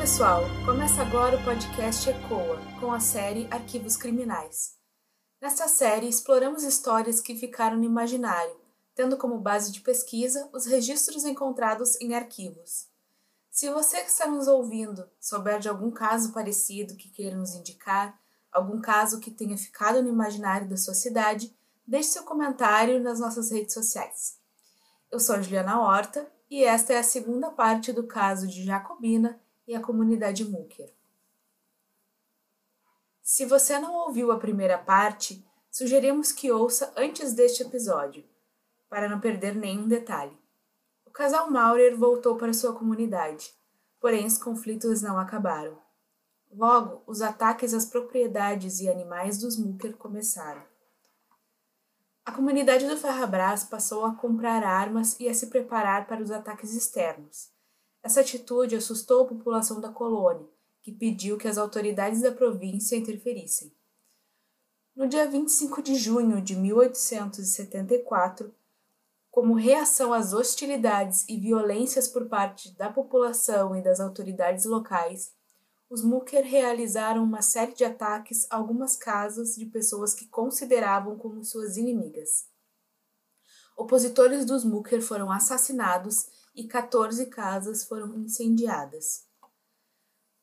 pessoal! Começa agora o podcast ECOA, com a série Arquivos Criminais. Nesta série, exploramos histórias que ficaram no imaginário, tendo como base de pesquisa os registros encontrados em arquivos. Se você que está nos ouvindo souber de algum caso parecido que queira nos indicar, algum caso que tenha ficado no imaginário da sua cidade, deixe seu comentário nas nossas redes sociais. Eu sou Juliana Horta e esta é a segunda parte do caso de Jacobina e a comunidade Múquer. Se você não ouviu a primeira parte, sugerimos que ouça antes deste episódio, para não perder nenhum detalhe. O casal Maurer voltou para sua comunidade, porém os conflitos não acabaram. Logo, os ataques às propriedades e animais dos Múquer começaram. A comunidade do Ferrabras passou a comprar armas e a se preparar para os ataques externos, essa atitude assustou a população da colônia, que pediu que as autoridades da província interferissem. No dia 25 de junho de 1874, como reação às hostilidades e violências por parte da população e das autoridades locais, os Mucker realizaram uma série de ataques a algumas casas de pessoas que consideravam como suas inimigas. Opositores dos Mucker foram assassinados e 14 casas foram incendiadas.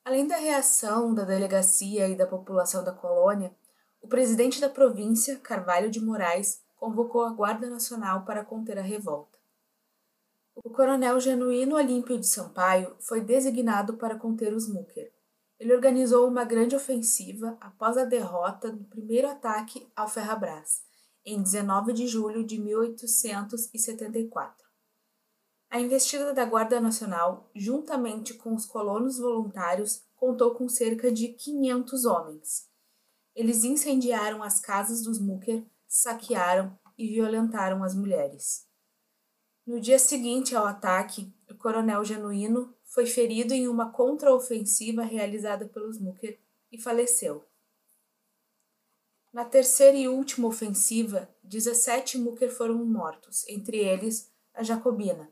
Além da reação da delegacia e da população da colônia, o presidente da província, Carvalho de Moraes, convocou a Guarda Nacional para conter a revolta. O coronel Genuíno Olímpio de Sampaio foi designado para conter os Múquer. Ele organizou uma grande ofensiva após a derrota no primeiro ataque ao Ferrabras, em 19 de julho de 1874. A investida da Guarda Nacional, juntamente com os colonos voluntários, contou com cerca de 500 homens. Eles incendiaram as casas dos Mucker, saquearam e violentaram as mulheres. No dia seguinte ao ataque, o coronel Genuíno foi ferido em uma contraofensiva realizada pelos Mucker e faleceu. Na terceira e última ofensiva, 17 Mucker foram mortos, entre eles a Jacobina,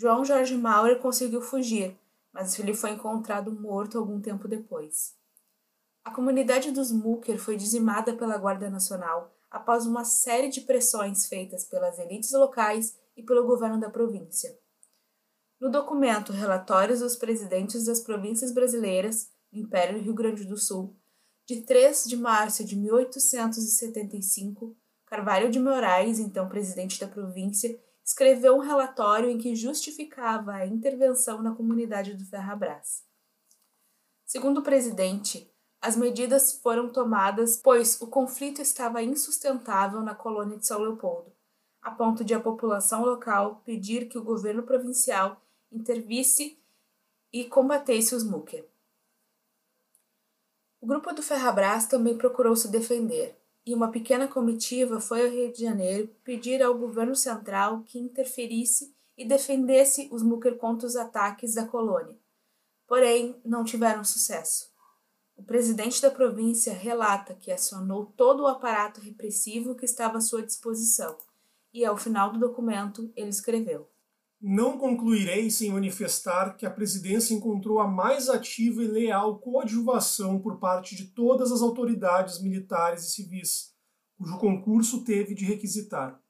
João Jorge Maurer conseguiu fugir, mas ele foi encontrado morto algum tempo depois. A comunidade dos Mucker foi dizimada pela Guarda Nacional após uma série de pressões feitas pelas elites locais e pelo governo da província. No documento Relatórios dos Presidentes das Províncias Brasileiras, Império do Rio Grande do Sul, de 3 de março de 1875, Carvalho de Moraes, então presidente da província, escreveu um relatório em que justificava a intervenção na comunidade do Ferrabras. Segundo o presidente, as medidas foram tomadas pois o conflito estava insustentável na colônia de São Leopoldo, a ponto de a população local pedir que o governo provincial intervisse e combatesse os Mucker. O grupo do Ferrabras também procurou se defender, e uma pequena comitiva foi ao Rio de Janeiro pedir ao governo central que interferisse e defendesse os Mucker contra os ataques da colônia. Porém, não tiveram sucesso. O presidente da província relata que acionou todo o aparato repressivo que estava à sua disposição, e ao final do documento ele escreveu: Não concluirei sem manifestar que a presidência encontrou a mais ativa e leal coadjuvação por parte de todas as autoridades militares e civis cujo concurso teve de requisitar,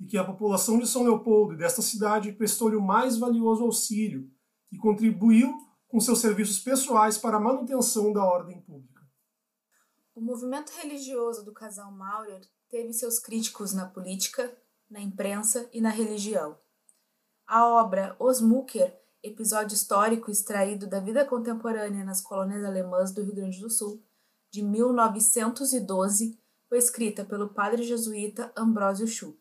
e que a população de São Leopoldo e desta cidade prestou-lhe o mais valioso auxílio e contribuiu com seus serviços pessoais para a manutenção da ordem pública. O movimento religioso do casal Maurer teve seus críticos na política, na imprensa e na religião. A obra Os Mucker, episódio histórico extraído da vida contemporânea nas colônias alemãs do Rio Grande do Sul, de 1912, foi escrita pelo padre jesuíta Ambrósio Schupp,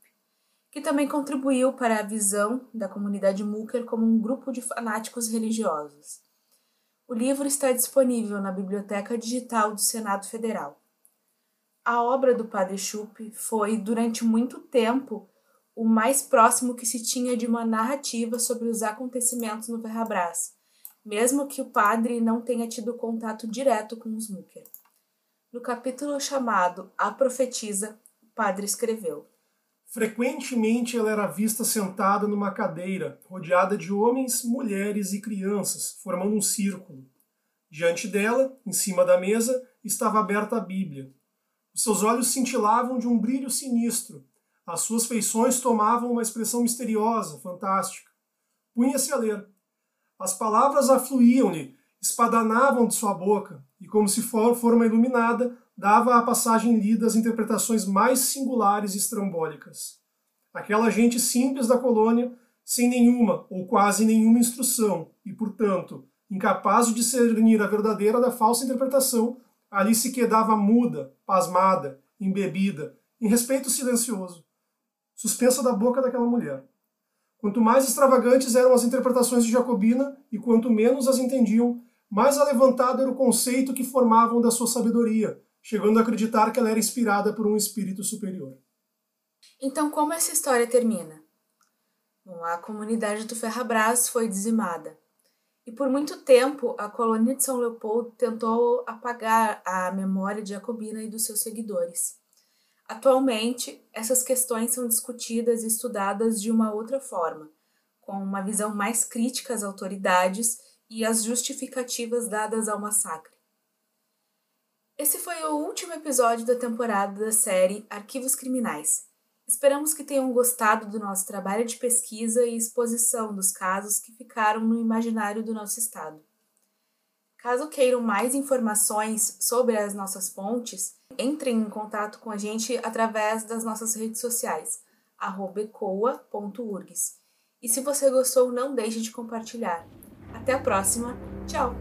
que também contribuiu para a visão da comunidade Mucker como um grupo de fanáticos religiosos. O livro está disponível na Biblioteca Digital do Senado Federal. A obra do padre Schupp foi, durante muito tempo, o mais próximo que se tinha de uma narrativa sobre os acontecimentos no Ferrabras, mesmo que o padre não tenha tido contato direto com os Mucker. No capítulo chamado A Profetisa, o padre escreveu: Frequentemente ela era vista sentada numa cadeira, rodeada de homens, mulheres e crianças, formando um círculo. Diante dela, em cima da mesa, estava aberta a Bíblia. Os seus olhos cintilavam de um brilho sinistro. As suas feições tomavam uma expressão misteriosa, fantástica. Punha-se a ler. As palavras afluíam-lhe, espadanavam de sua boca, e como se for forma iluminada, dava à passagem lida as interpretações mais singulares e estrambólicas. Aquela gente simples da colônia, sem nenhuma ou quase nenhuma instrução, e, portanto, incapaz de discernir a verdadeira da falsa interpretação, ali se quedava muda, pasmada, embebida, em respeito silencioso, suspensa da boca daquela mulher. Quanto mais extravagantes eram as interpretações de Jacobina e quanto menos as entendiam, mais alevantado era o conceito que formavam da sua sabedoria, chegando a acreditar que ela era inspirada por um espírito superior. Então, como essa história termina? Bom, a comunidade do Ferrabras foi dizimada. E por muito tempo, a colônia de São Leopoldo tentou apagar a memória de Jacobina e dos seus seguidores. Atualmente, essas questões são discutidas e estudadas de uma outra forma, com uma visão mais crítica às autoridades e às justificativas dadas ao massacre. Esse foi o último episódio da temporada da série Arquivos Criminais. Esperamos que tenham gostado do nosso trabalho de pesquisa e exposição dos casos que ficaram no imaginário do nosso estado. Caso queiram mais informações sobre as nossas pontes, entrem em contato com a gente através das nossas redes sociais, ecoa.urgs. E se você gostou, não deixe de compartilhar. Até a próxima. Tchau!